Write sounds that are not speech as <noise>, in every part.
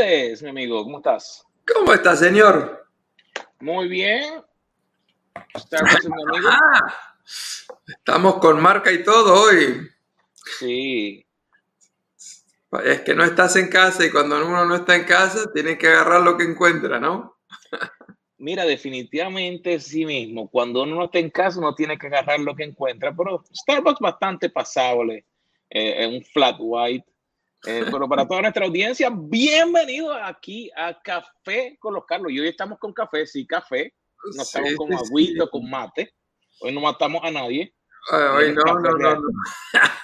Tardes, mi amigo. ¿Cómo estás? ¿Cómo está, señor? Muy bien. <laughs> Amigo. Ah, estamos con marca y todo hoy. Sí. Es que no estás en casa y cuando uno no está en casa tiene que agarrar lo que encuentra, ¿no? Mira, definitivamente sí mismo. Cuando uno no está en casa, uno tiene que agarrar lo que encuentra. Pero Starbucks bastante pasable. Eh, un flat white. Eh, pero para toda nuestra audiencia, bienvenido aquí a Café con los Carlos. Y hoy estamos con café, sí, café. No estamos Sí, con agüita, sí. con mate. Hoy no matamos a nadie. Hoy no, no, no, no. <laughs>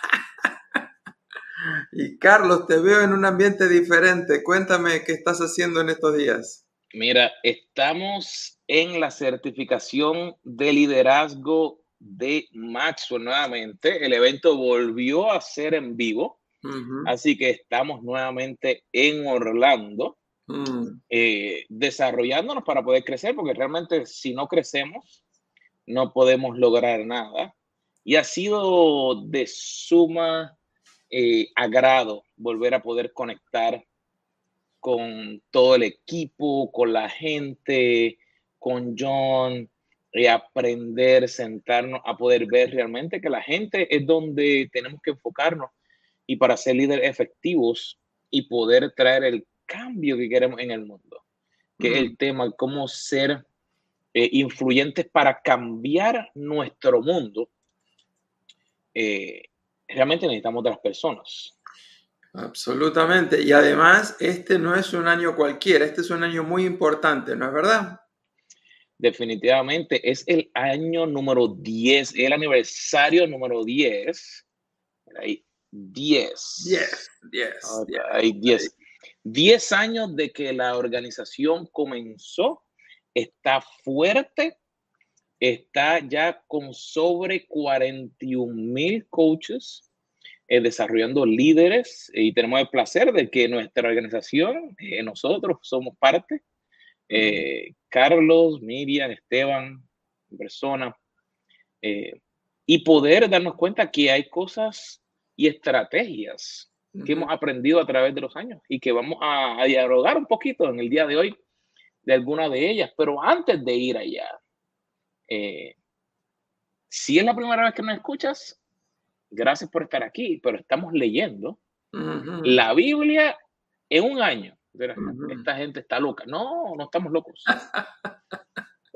Y Carlos, te veo en un ambiente diferente. Cuéntame qué estás haciendo en estos días. Mira, estamos en la certificación de liderazgo de Maxwell nuevamente. El evento volvió a ser en vivo, Así que estamos nuevamente en Orlando, Mm, eh, desarrollándonos para poder crecer, porque realmente si no crecemos, no podemos lograr nada. Y ha sido de suma eh, agrado volver a poder conectar con todo el equipo, con la gente, con John, y aprender, sentarnos a poder ver realmente que la gente es donde tenemos que enfocarnos y para ser líderes efectivos y poder traer el cambio que queremos en el mundo, que es mm. el tema, cómo ser eh, influyentes para cambiar nuestro mundo. Eh, realmente necesitamos de las personas. Absolutamente. Y además, este no es un año cualquiera, este es un año muy importante, ¿no es verdad? Definitivamente es el año número 10, el aniversario número 10. Mira Ahí, 10. 10, 10. Ok, Ahí, 10. 10 años de que la organización comenzó, está fuerte, está ya con sobre 41 mil coaches eh, desarrollando líderes y tenemos el placer de que nuestra organización, eh, nosotros somos parte, eh, Carlos, Miriam, Esteban, persona, eh, y poder darnos cuenta que hay cosas y estrategias que Ujú. hemos aprendido a través de los años y que vamos a, a dialogar un poquito en el día de hoy de alguna de ellas. Pero antes de ir allá, eh, si es la primera vez que nos escuchas, gracias por estar aquí, pero estamos leyendo Ujú. la Biblia en un año. Esta gente está loca. No, no estamos locos. <laughs>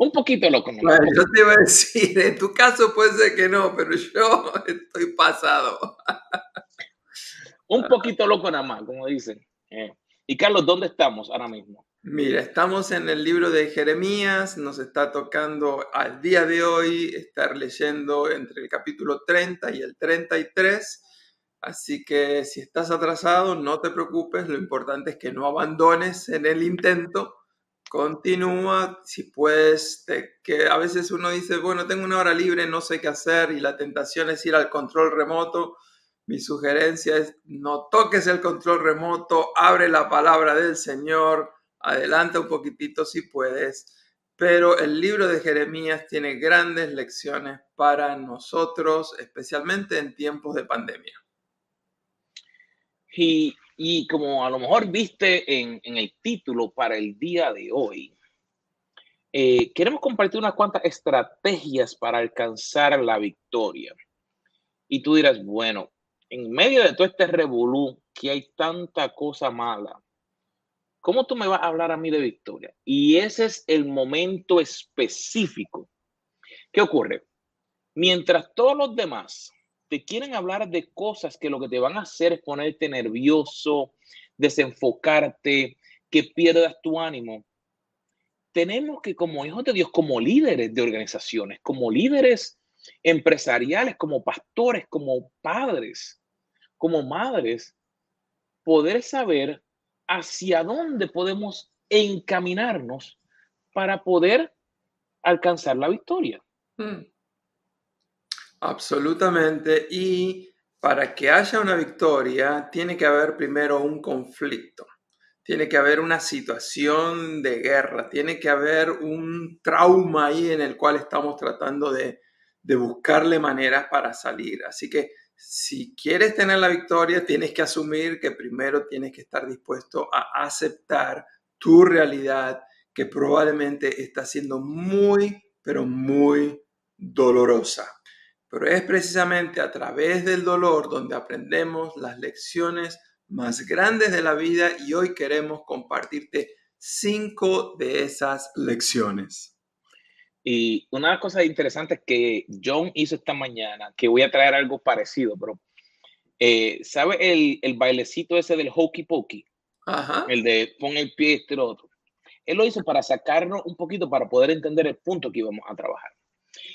Un poquito loco. ¿no? Bueno, yo te iba a decir, <laughs> en tu caso puede ser que no, pero yo <laughs> estoy pasado. Un poquito loco nada más, como dicen. Eh, Y Carlos, ¿dónde estamos ahora mismo? Mira, estamos en el libro de Jeremías, nos está tocando al día de hoy estar leyendo entre el capítulo 30 y el 33, así que si estás atrasado, no te preocupes, lo importante es que no abandones en el intento, continúa, si puedes, que a veces uno dice, bueno, tengo una hora libre, no sé qué hacer y la tentación es ir al control remoto. Mi sugerencia es no toques el control remoto, abre la palabra del Señor, adelanta un poquitito si puedes, pero el libro de Jeremías tiene grandes lecciones para nosotros, especialmente en tiempos de pandemia. Y, y como a lo mejor viste en, el título para el día de hoy, eh, queremos compartir unas cuantas estrategias para alcanzar la victoria. Y tú dirás, bueno, en medio de todo este revolú, que hay tanta cosa mala, ¿cómo tú me vas a hablar a mí de victoria? Y ese es el momento específico. ¿Qué ocurre? Mientras todos los demás te quieren hablar de cosas que lo que te van a hacer es ponerte nervioso, desenfocarte, que pierdas tu ánimo, tenemos que como hijos de Dios, como líderes de organizaciones, como líderes empresariales, como pastores, como padres, como madres, poder saber hacia dónde podemos encaminarnos para poder alcanzar la victoria. Mm. Absolutamente. Y para que haya una victoria, tiene que haber primero un conflicto. Tiene que haber una situación de guerra, tiene que haber un trauma ahí en el cual estamos tratando de, de buscarle maneras para salir. Así que si quieres tener la victoria, tienes que asumir que primero tienes que estar dispuesto a aceptar tu realidad que probablemente está siendo muy, pero muy dolorosa. Pero es precisamente a través del dolor donde aprendemos las lecciones más grandes de la vida y hoy queremos compartirte cinco de esas lecciones. Y una cosa interesante que John hizo esta mañana, que voy a traer algo parecido, pero eh, ¿sabe el, el, bailecito ese del hokey pokey? Ajá. El de pon el pie este otro. Él lo hizo para sacarnos un poquito para poder entender el punto que íbamos a trabajar.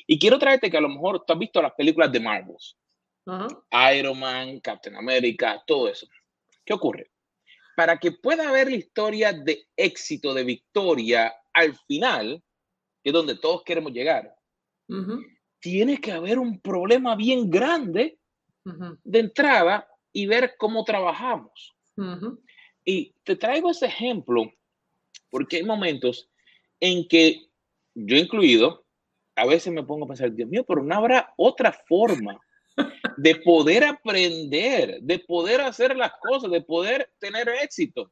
Y quiero traerte que a lo mejor tú has visto las películas de Marvels. Iron Man, Captain America, todo eso. ¿Qué ocurre? Para que pueda haber la historia de éxito, de victoria al final, que es donde todos queremos llegar, tiene que haber un problema bien grande de entrada y ver cómo trabajamos. Y te traigo ese ejemplo porque hay momentos en que yo incluido, a veces me pongo a pensar, Dios mío, pero no habrá otra forma de poder aprender, de poder hacer las cosas, de poder tener éxito.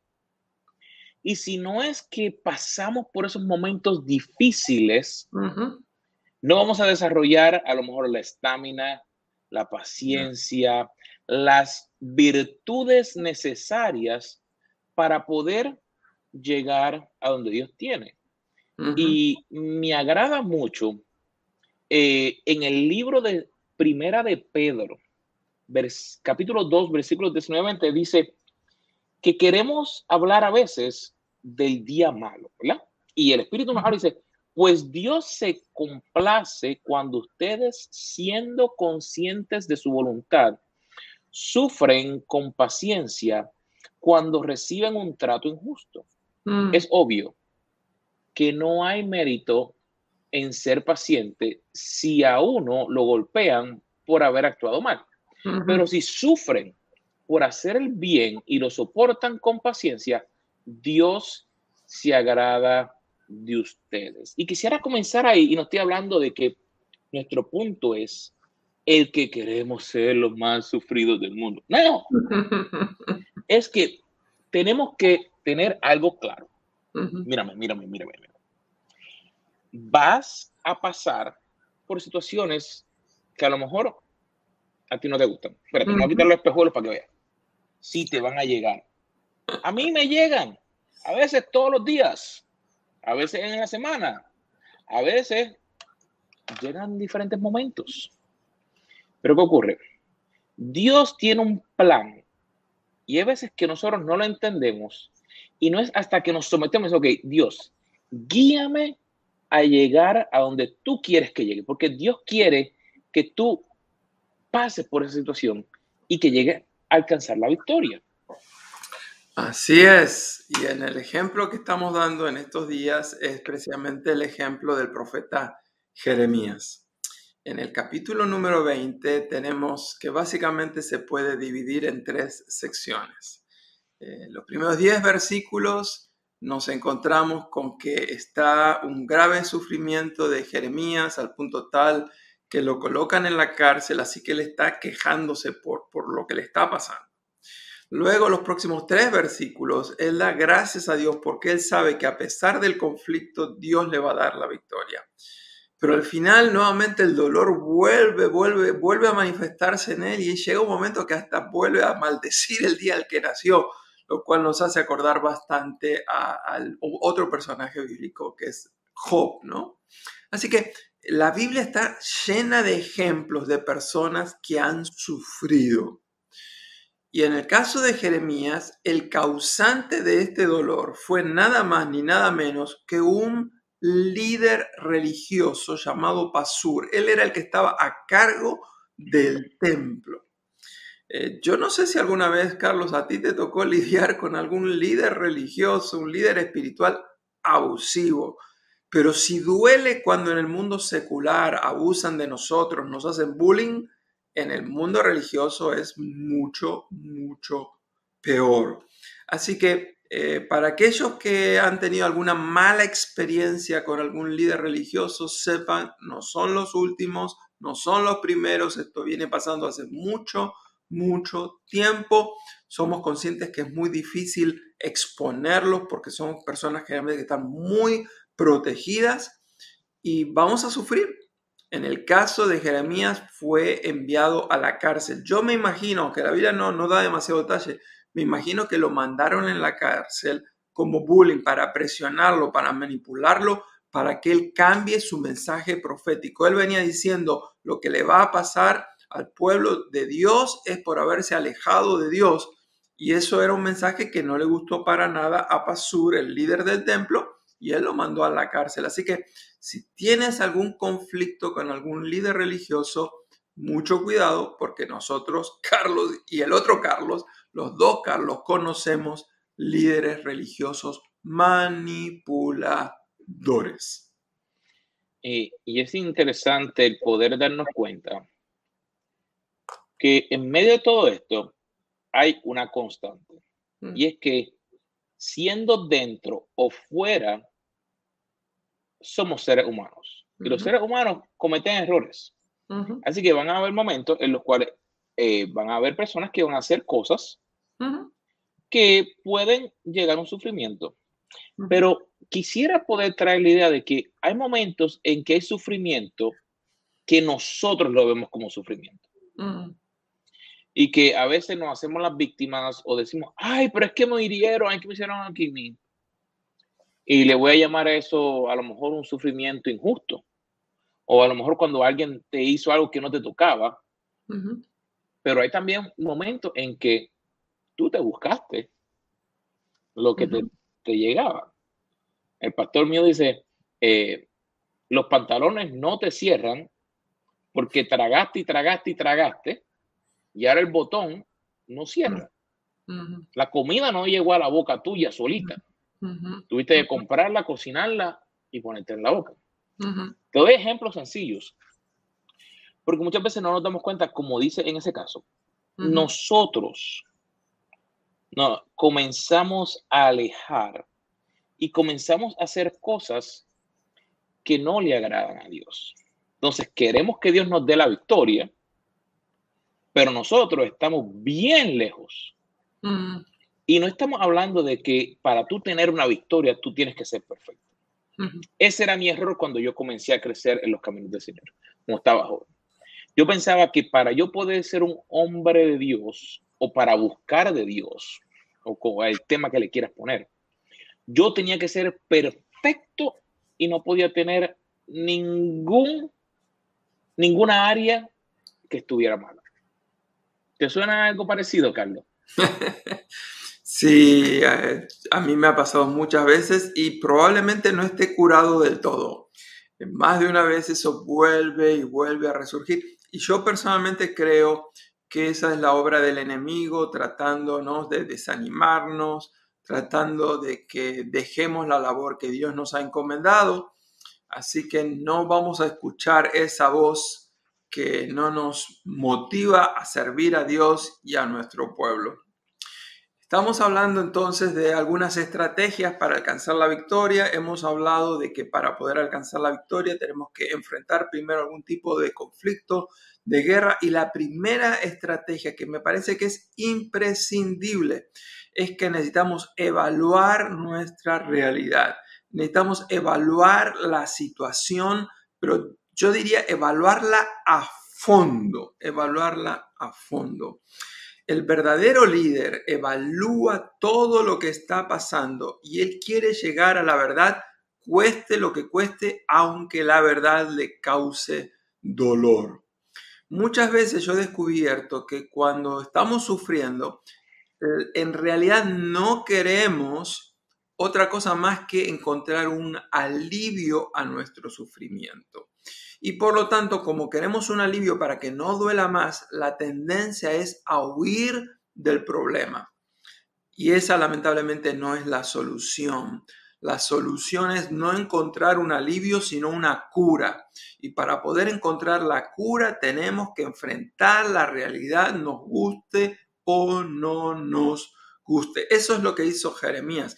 Y si no es que pasamos por esos momentos difíciles, no vamos a desarrollar a lo mejor la estamina, la paciencia, las virtudes necesarias para poder llegar a donde Dios tiene. Y me agrada mucho eh, en el libro de Primera de Pedro, capítulo 2, versículo 19, dice que queremos hablar a veces del día malo, ¿verdad? Y el Espíritu nos dice, pues Dios se complace cuando ustedes, siendo conscientes de su voluntad, sufren con paciencia cuando reciben un trato injusto. Mm. Es obvio que no hay mérito en ser paciente si a uno lo golpean por haber actuado mal. Pero si sufren por hacer el bien y lo soportan con paciencia, Dios se agrada de ustedes. Y quisiera comenzar ahí, y no estoy hablando de que nuestro punto es el que queremos ser los más sufridos del mundo. No, <laughs> es que tenemos que tener algo claro. Mírame, mírame, mírame, mírame. Vas a pasar por situaciones que a lo mejor a ti no te gustan. Pero te voy a quitar los espejuelos para que veas. Sí te van a llegar. A mí me llegan. A veces todos los días. A veces en la semana. A veces llegan diferentes momentos. Pero ¿qué ocurre? Dios tiene un plan. Y hay veces que nosotros no lo entendemos y no es hasta que nos sometemos, ok, Dios, guíame a llegar a donde tú quieres que llegue, porque Dios quiere que tú pases por esa situación y que llegue a alcanzar la victoria. Así es, y en el ejemplo que estamos dando en estos días es precisamente el ejemplo del profeta Jeremías. En el capítulo número 20 tenemos que básicamente se puede dividir en tres secciones. Eh, los primeros 10 versículos nos encontramos con que está un grave sufrimiento de Jeremías al punto tal que lo colocan en la cárcel, así que él está quejándose por, por lo que le está pasando. Luego los próximos tres versículos, él da gracias a Dios porque él sabe que a pesar del conflicto, Dios le va a dar la victoria. Pero al final nuevamente el dolor vuelve, vuelve, vuelve a manifestarse en él y llega un momento que hasta vuelve a maldecir el día al que nació lo cual nos hace acordar bastante al otro personaje bíblico que es Job, ¿no? Así que la Biblia está llena de ejemplos de personas que han sufrido. Y en el caso de Jeremías, el causante de este dolor fue nada más ni nada menos que un líder religioso llamado Pasur. Él era el que estaba a cargo del templo. Eh, yo no sé si alguna vez, Carlos, a ti te tocó <laughs> lidiar con algún líder religioso, un líder espiritual abusivo. Pero si duele cuando en el mundo secular abusan de nosotros, nos hacen bullying, en el mundo religioso es mucho, mucho peor. Así que eh, para aquellos que han tenido alguna mala experiencia con algún líder religioso, sepan, no son los últimos, no son los primeros, esto viene pasando hace mucho, mucho tiempo. Somos conscientes que es muy difícil exponerlos porque son personas generalmente que están muy protegidas y vamos a sufrir. En el caso de Jeremías fue enviado a la cárcel. Yo me imagino, que la Biblia no, no da demasiado detalle, me imagino que lo mandaron en la cárcel como bullying para presionarlo, para manipularlo, para que él cambie su mensaje profético. Él venía diciendo lo que le va a pasar al pueblo de Dios es por haberse alejado de Dios. Y eso era un mensaje que no le gustó para nada a Pasur, el líder del templo, y él lo mandó a la cárcel. Así que si tienes algún conflicto con algún líder religioso, mucho cuidado porque nosotros, <laughs> Carlos y el otro Carlos, los dos Carlos, conocemos líderes religiosos manipuladores. Y, y es interesante el poder darnos cuenta que en medio de todo esto hay una constante. Mm. Y es que siendo dentro o fuera somos seres humanos. Y los seres humanos cometen errores. Así que van a haber momentos en los cuales eh, van a haber personas que van a hacer cosas que pueden llegar a un sufrimiento. Pero quisiera poder traer la idea de que hay momentos en que hay sufrimiento que nosotros lo vemos como sufrimiento. Y que a veces nos hacemos las víctimas o decimos, ay, pero es que me hirieron, ay, que me hicieron aquí. Y le voy a llamar a eso a lo mejor un sufrimiento injusto. O a lo mejor cuando alguien te hizo algo que no te tocaba. Pero hay también momentos en que tú te buscaste lo que te, llegaba. El pastor mío dice, eh, los pantalones no te cierran porque tragaste y tragaste y tragaste y ahora el botón no cierra. La comida no llegó a la boca tuya solita. Tuviste que comprarla, cocinarla y ponerte en la boca. Te doy ejemplos sencillos. Porque muchas veces no nos damos cuenta, como dice en ese caso, nosotros no, comenzamos a alejar y comenzamos a hacer cosas que no le agradan a Dios. Entonces queremos que Dios nos dé la victoria, pero nosotros estamos bien lejos. Y no estamos hablando de que para tú tener una victoria, tú tienes que ser perfecto. Ese era mi error cuando yo comencé a crecer en los caminos del Señor, como estaba joven. Yo pensaba que para yo poder ser un hombre de Dios o para buscar de Dios, o el tema que le quieras poner, yo tenía que ser perfecto y no podía tener ningún, ninguna área que estuviera mala. ¿Te suena algo parecido, Carlos? <laughs> Sí, a, mí me ha pasado muchas veces y probablemente no esté curado del todo. Más de una vez eso vuelve y vuelve a resurgir. Y yo personalmente creo que esa es la obra del enemigo tratándonos de desanimarnos, tratando de que dejemos la labor que Dios nos ha encomendado. Así que no vamos a escuchar esa voz que no nos motiva a servir a Dios y a nuestro pueblo. Estamos hablando entonces de algunas estrategias para alcanzar la victoria. Hemos hablado de que para poder alcanzar la victoria tenemos que enfrentar primero algún tipo de conflicto, de guerra. Y la primera estrategia que me parece que es imprescindible es que necesitamos evaluar nuestra realidad. Necesitamos evaluar la situación, pero yo diría evaluarla a fondo, evaluarla a fondo. El verdadero líder evalúa todo lo que está pasando y él quiere llegar a la verdad, cueste lo que cueste, aunque la verdad le cause dolor. Muchas veces yo he descubierto que cuando estamos sufriendo, eh, en realidad no queremos otra cosa más que encontrar un alivio a nuestro sufrimiento. Y por lo tanto, como queremos un alivio para que no duela más, la tendencia es a huir del problema. Y esa lamentablemente no es la solución. La solución es no encontrar un alivio, sino una cura. Y para poder encontrar la cura tenemos que enfrentar la realidad, nos guste o no nos guste. Eso es lo que hizo Jeremías.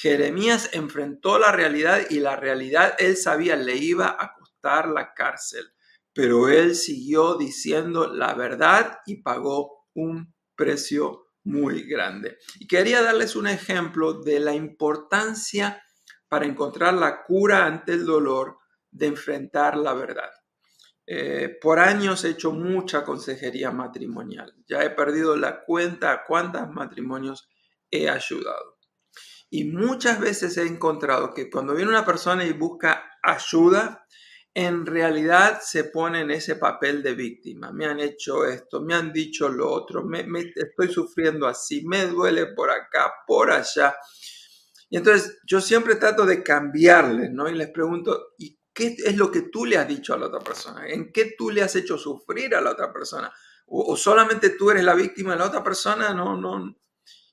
Jeremías enfrentó la realidad y la realidad él sabía le iba a la cárcel, pero él siguió diciendo la verdad y pagó un precio muy grande. Y quería darles un ejemplo de la importancia para encontrar la cura ante el dolor de enfrentar la verdad. Eh, por años he hecho mucha consejería matrimonial. Ya he perdido la cuenta a cuántos matrimonios he ayudado. Y muchas veces he encontrado que cuando viene una persona y busca ayuda, en realidad se pone en ese papel de víctima. Me han hecho esto, me han dicho lo otro, me, estoy sufriendo así, me duele por acá, por allá. Y entonces yo siempre trato de cambiarles, ¿no? Y les pregunto, ¿y qué es lo que tú le has dicho a la otra persona? ¿En qué tú le has hecho sufrir a la otra persona? ¿O, o solamente tú eres la víctima de la otra persona? No, no.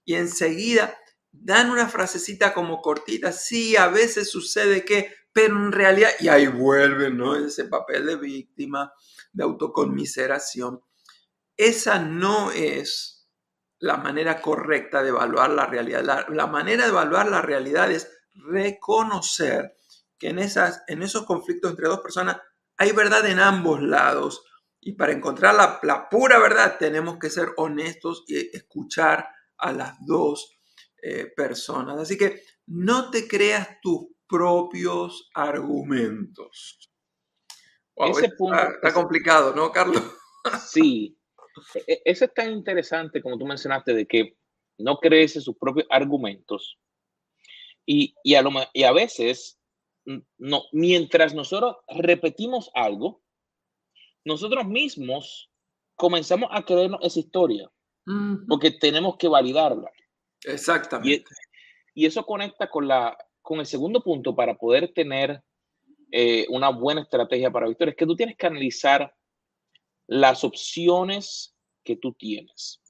Y enseguida dan una frasecita como cortita, sí, a veces sucede que, pero en realidad, y ahí vuelven, ¿no? Ese papel de víctima, de autoconmiseración. Esa no es la manera correcta de evaluar la realidad. La, manera de evaluar la realidad es reconocer que en, esas, en esos conflictos entre dos personas hay verdad en ambos lados. Y para encontrar la, la pura verdad tenemos que ser honestos y escuchar a las dos eh, personas. Así que no te creas tus propios argumentos. ese punto, está, complicado, ¿no, Carlos? Sí, e, e, eso es tan interesante como tú mencionaste de que no crees sus propios argumentos y, y, a lo, y a veces, no, mientras nosotros repetimos algo, nosotros mismos comenzamos a creernos esa historia porque tenemos que validarla. Exactamente. Y, eso conecta con, la, con el segundo punto para poder tener eh, una buena estrategia para victoria, es que tú tienes que analizar las opciones que tú tienes.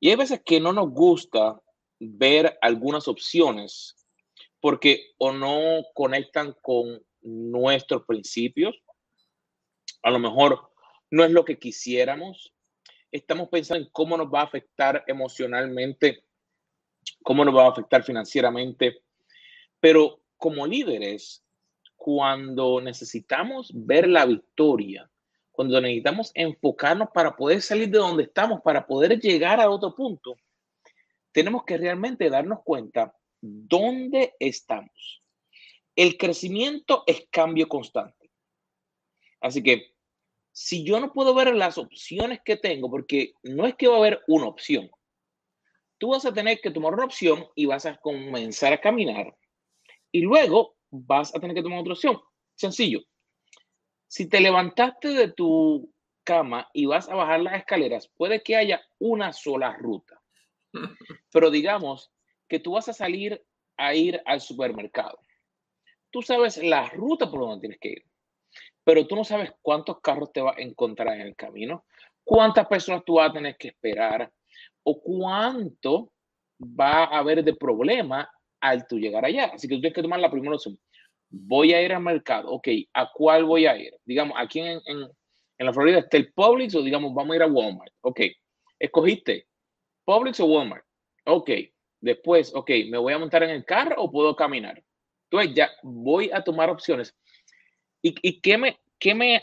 Y hay veces que no nos gusta ver algunas opciones porque o no conectan con nuestros principios, a lo mejor no es lo que quisiéramos, estamos pensando en cómo nos va a afectar emocionalmente, cómo nos va a afectar financieramente. Pero como líderes, cuando necesitamos ver la victoria, cuando necesitamos enfocarnos para poder salir de donde estamos, para poder llegar a otro punto, tenemos que realmente darnos cuenta dónde estamos. El crecimiento es cambio constante. Así que si yo no puedo ver las opciones que tengo, porque no es que va a haber una opción, tú vas a tener que tomar una opción y vas a comenzar a caminar y luego vas a tener que tomar otra opción. Sencillo. Si te levantaste de tu cama y vas a bajar las escaleras, puede que haya una sola ruta. <laughs> Pero digamos que tú vas a salir a ir al supermercado. Tú sabes la ruta por donde tienes que ir pero tú no sabes cuántos carros te vas a encontrar en el camino, cuántas personas tú vas a tener que esperar o cuánto va a haber de problema al tú llegar allá. Así que tú tienes que tomar la primera opción. Voy a ir al mercado. Ok, ¿a cuál voy a ir? Digamos, aquí en, en, la Florida está el Publix o digamos, vamos a ir a Walmart. Ok, escogiste Publix o Walmart. Ok, después, ok, ¿me voy a montar en el carro o puedo caminar? Entonces ya voy a tomar opciones ¿Y, qué, me, qué me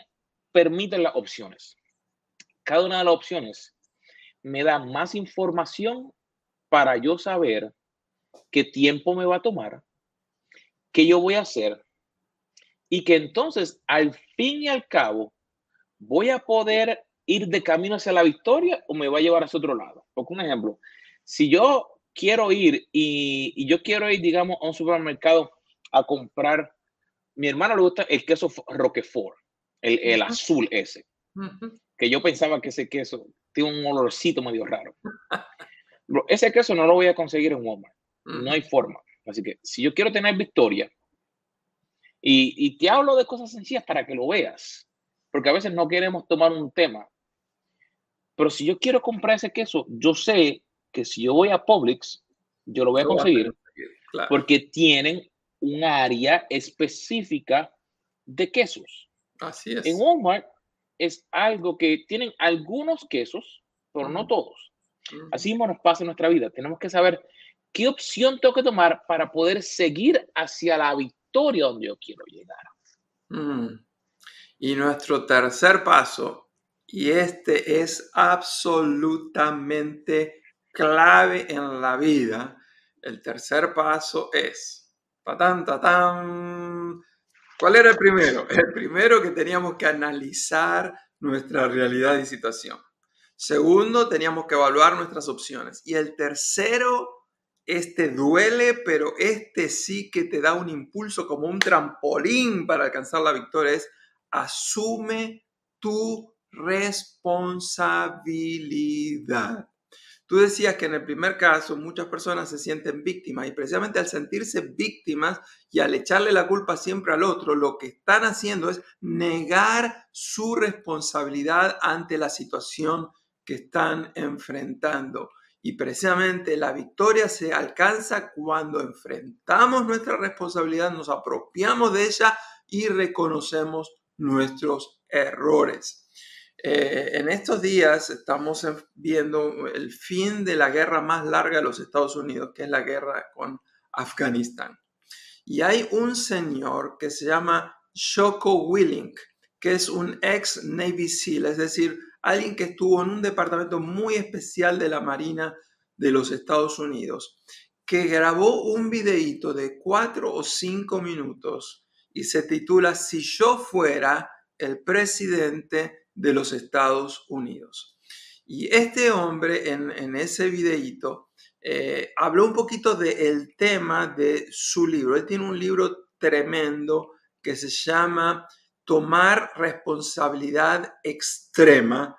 permiten las opciones? Cada una de las opciones me da más información para yo saber qué tiempo me va a tomar, qué yo voy a hacer y que entonces al fin y al cabo voy a poder ir de camino hacia la victoria o me va a llevar hacia otro lado. Porque un ejemplo, si yo quiero ir y, y yo quiero ir, digamos, a un supermercado a comprar mi hermano le gusta el queso Roquefort, el, el azul ese. Que yo pensaba que ese queso tiene un olorcito medio raro. ese queso no lo voy a conseguir en Walmart. No hay forma. Así que si yo quiero tener victoria, y, y te hablo de cosas sencillas para que lo veas, porque a veces no queremos tomar un tema. Pero si yo quiero comprar ese queso, yo sé que si yo voy a Publix, yo lo voy a conseguir, porque tienen un área específica de quesos. Así es. En Walmart es algo que tienen algunos quesos, pero no todos. Así mismo nos pasa en nuestra vida. Tenemos que saber qué opción tengo que tomar para poder seguir hacia la victoria donde yo quiero llegar. Y nuestro tercer paso, y este es absolutamente clave en la vida, el tercer paso es, patán, tatán, ¿cuál era el primero? <laughs> El primero que teníamos que analizar nuestra realidad y situación. Segundo, teníamos que evaluar nuestras opciones. Y el tercero, este duele, pero este sí que te da un impulso como un trampolín para alcanzar la victoria, es asume tu responsabilidad. Tú decías que en el primer caso muchas personas se sienten víctimas y precisamente al sentirse víctimas y al echarle la culpa siempre al otro, lo que están haciendo es negar su responsabilidad ante la situación que están enfrentando. Y precisamente la victoria se alcanza cuando enfrentamos nuestra responsabilidad, nos apropiamos de ella y reconocemos nuestros errores. Eh, en estos días estamos viendo el fin de la guerra más larga de los Estados Unidos, que es la guerra con Afganistán. Y hay un señor que se llama Shoko Willink, que es un ex Navy SEAL, es decir, alguien que estuvo en un departamento muy especial de la Marina de los Estados Unidos, que grabó un videíto de cuatro o cinco minutos y se titula Si yo fuera el presidente de los Estados Unidos. Y este hombre en, ese videíto eh, habló un poquito del tema de su libro. Él tiene un libro tremendo que se llama Tomar responsabilidad extrema.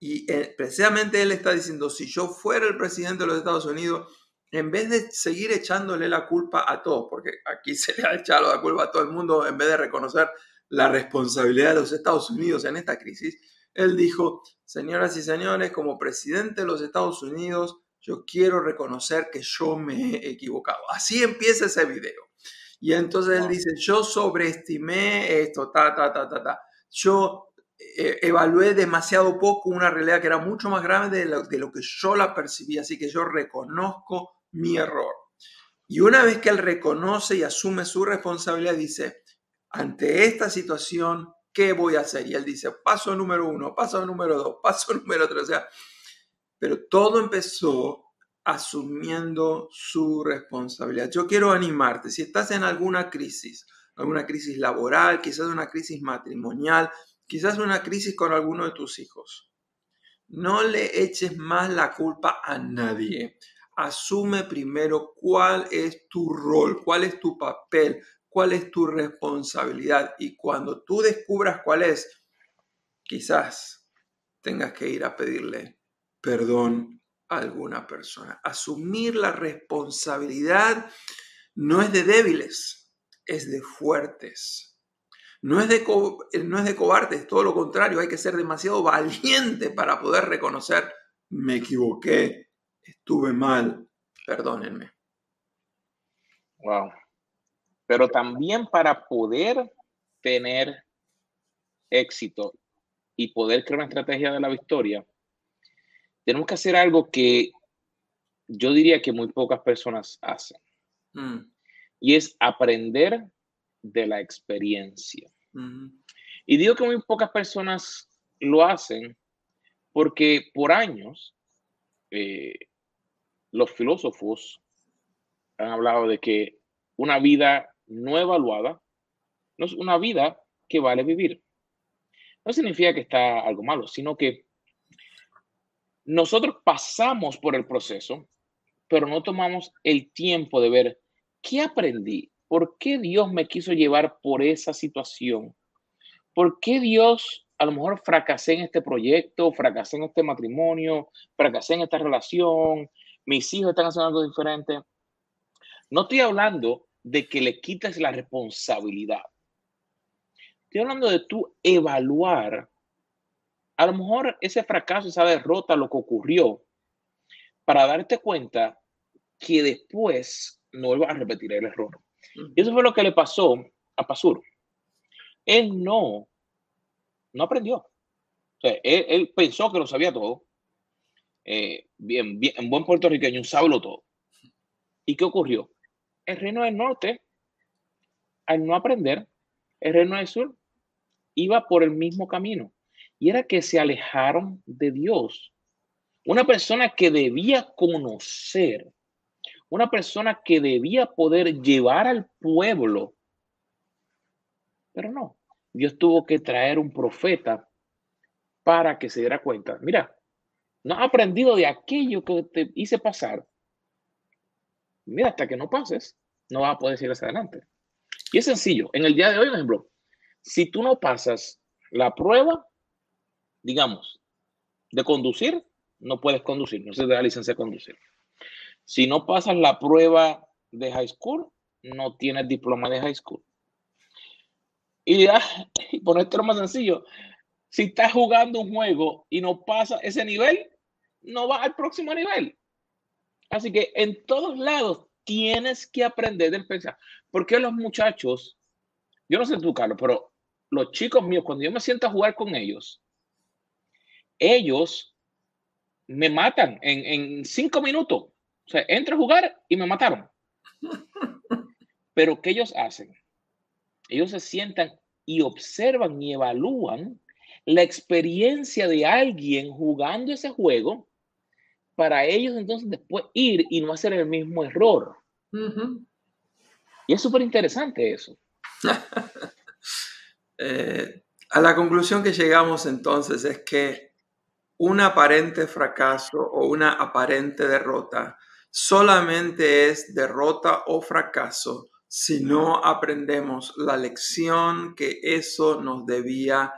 Y eh, precisamente él está diciendo, si yo fuera el presidente de los Estados Unidos, en vez de seguir echándole la culpa a todos, porque aquí <laughs> se le ha echado la culpa a todo el mundo, en vez de reconocer la responsabilidad de los Estados Unidos en esta crisis, él dijo, señoras y señores, como presidente de los Estados Unidos, yo quiero reconocer que yo me he equivocado. Así empieza ese video. Y entonces él dice, yo sobreestimé esto, ta, ta, ta, ta, ta. Yo eh, evalué demasiado poco una realidad que era mucho más grande de lo, de lo que yo la percibí, así que yo reconozco mi error. Y una vez que él reconoce y asume su responsabilidad, dice, ante esta situación, ¿qué voy a hacer? Y él dice, paso número uno, paso número dos, <laughs> paso número tres. O sea, pero todo empezó asumiendo su responsabilidad. Yo quiero animarte, si estás en alguna crisis, alguna crisis laboral, quizás una crisis matrimonial, quizás una crisis con alguno de tus hijos, no le eches más la culpa a nadie. Asume primero cuál es tu rol, cuál es tu papel, cuál es tu responsabilidad y cuando tú descubras cuál es, quizás tengas que ir a pedirle perdón a alguna persona. Asumir la responsabilidad no es de débiles, es de fuertes. No es de, no es de cobardes, todo lo contrario, hay que ser demasiado valiente para poder reconocer, me equivoqué, estuve mal, perdónenme. Wow, pero también para poder tener éxito y poder crear una estrategia de la victoria, tenemos que hacer algo que yo diría que muy pocas personas hacen. Mm. Y es aprender de la experiencia. Y digo que muy pocas personas lo hacen porque por años eh, los filósofos han hablado de que una vida no evaluada no es una vida que vale vivir. No significa que está algo malo, sino que nosotros pasamos por el proceso, pero no tomamos el tiempo de ver qué aprendí, por qué Dios me quiso llevar por esa situación, por qué Dios a lo mejor fracasé en este proyecto, fracasé en este matrimonio, fracasé en esta relación, mis hijos están haciendo algo diferente. No estoy hablando de que le quites la responsabilidad. Estoy hablando de tú evaluar a lo mejor ese fracaso, esa derrota, lo que ocurrió, para darte cuenta que después no vuelvas a repetir el error. Y eso fue lo que le pasó a Pasur. Él no, no aprendió. él, pensó que lo sabía todo. Eh, bien, bien, en buen puertorriqueño, sabe todo. ¿Y qué ocurrió? El reino del norte, al no aprender, el reino del sur iba por el mismo camino y era que se alejaron de Dios. Una persona que debía conocer, una persona que debía poder llevar al pueblo, pero no, Dios tuvo que traer un profeta para que se diera cuenta, mira, no has aprendido de aquello que te hice pasar. Mira, hasta que no pases, no vas a poder seguir hacia adelante. Y es sencillo. En el día de hoy, por ejemplo, si tú no pasas la prueba, digamos, de conducir, no puedes conducir, no se te da licencia de conducir. Si no pasas la prueba de high school, no tienes diploma de high school. Y, ya, <laughs> y esto más sencillo, si estás jugando un juego y no pasa ese nivel, no vas al próximo nivel. Así que en todos lados tienes que aprender del pensar. Porque los muchachos, yo no sé tú, Carlos, pero los chicos míos, cuando yo me siento a jugar con ellos, ellos me matan en, en cinco minutos. O sea, entro a jugar y me mataron. <laughs> Pero ¿qué ellos hacen? Ellos se sientan y observan y evalúan la experiencia de alguien jugando ese juego para ellos entonces después ir y no hacer el mismo error. Y es súper interesante eso. <laughs> Eh, a la conclusión que llegamos entonces es que un aparente fracaso o una aparente derrota solamente es derrota o fracaso si no aprendemos la lección que eso nos debía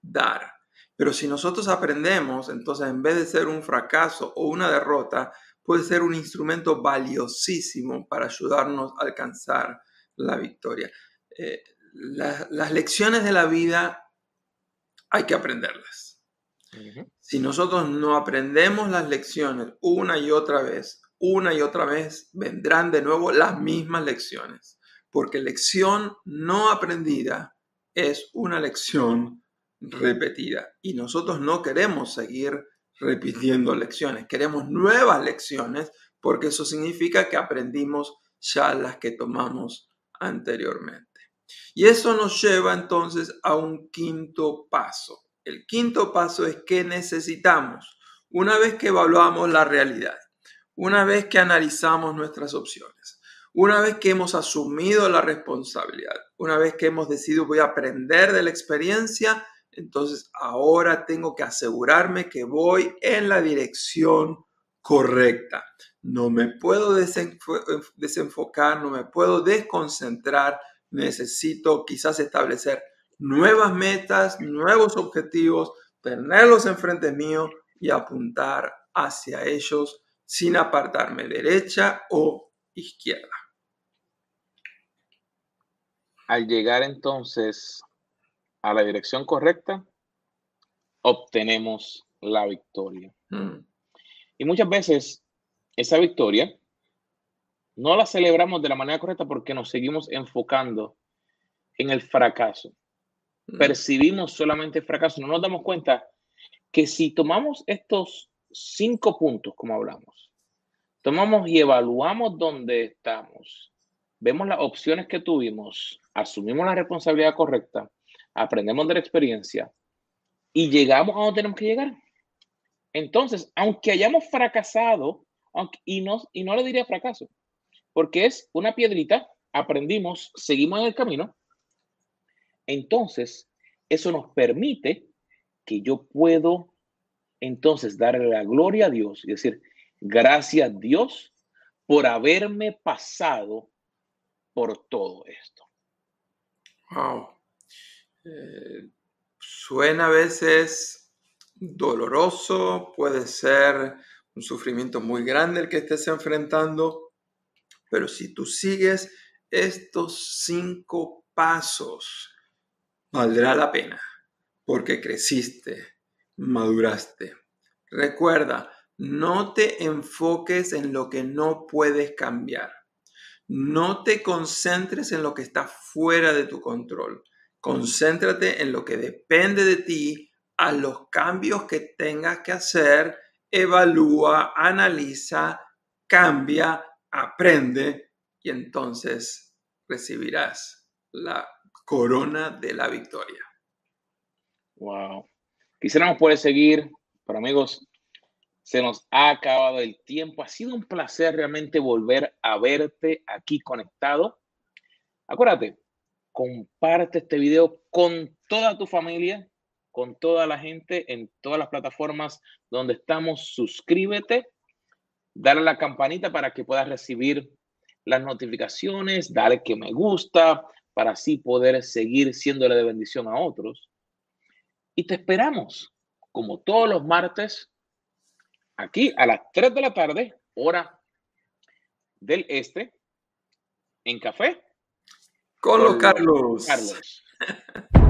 dar. Pero si nosotros aprendemos, entonces en vez de ser un fracaso o una derrota, puede ser un instrumento valiosísimo para ayudarnos a alcanzar la victoria. Eh, las lecciones de la vida hay que aprenderlas. Si nosotros no aprendemos las lecciones una y otra vez, una y otra vez vendrán de nuevo las mismas lecciones, porque lección no aprendida es una lección repetida. Y nosotros no queremos seguir repitiendo lecciones, queremos nuevas lecciones porque eso significa que aprendimos ya las que tomamos anteriormente. Y eso nos lleva entonces a un quinto paso. El quinto paso es que necesitamos, una vez que evaluamos la realidad, una vez que analizamos nuestras opciones, una vez que hemos asumido la responsabilidad, una vez que hemos decidido voy a aprender de la experiencia, entonces ahora tengo que asegurarme que voy en la dirección correcta. No me puedo desenfocar, no me puedo desconcentrar. Necesito quizás establecer nuevas metas, nuevos objetivos, tenerlos enfrente mío y apuntar hacia ellos sin apartarme derecha o izquierda. Al llegar entonces a la dirección correcta, obtenemos la victoria. Mm. Y muchas veces esa victoria no la celebramos de la manera correcta porque nos seguimos enfocando en el fracaso. Mm. Percibimos solamente el fracaso. No nos damos cuenta que si tomamos estos cinco puntos, como hablamos, tomamos y evaluamos dónde estamos, vemos las opciones que tuvimos, asumimos la responsabilidad correcta, aprendemos de la experiencia y llegamos a donde tenemos que llegar. Entonces, aunque hayamos fracasado, y, no, y no le diría fracaso, porque es una piedrita, aprendimos, seguimos en el camino, entonces eso nos permite que yo puedo entonces darle la gloria a Dios y decir, gracias Dios por haberme pasado por todo esto. Wow. Suena a veces doloroso, puede ser un sufrimiento muy grande el que estés enfrentando, pero si tú sigues estos cinco pasos, valdrá la pena, porque creciste, maduraste. Recuerda, no te enfoques en lo que no puedes cambiar. No te concentres en lo que está fuera de tu control. Concéntrate en lo que depende de ti, a los cambios que tengas que hacer, evalúa, analiza, cambia, aprende y entonces recibirás la corona de la victoria. Wow. Quisiéramos poder seguir, pero amigos, se nos ha acabado el tiempo. Ha sido un placer realmente volver a verte aquí conectado. Acuérdate, comparte este video con toda tu familia, con toda la gente en todas las plataformas donde estamos. Suscríbete, dale la campanita para que puedas recibir las notificaciones, dale que me gusta para así poder seguir siéndole de bendición a otros. Y te esperamos, como todos los martes, aquí a las 3 de la tarde, hora del este, en café. Con, los Carlos. Carlos. <laughs>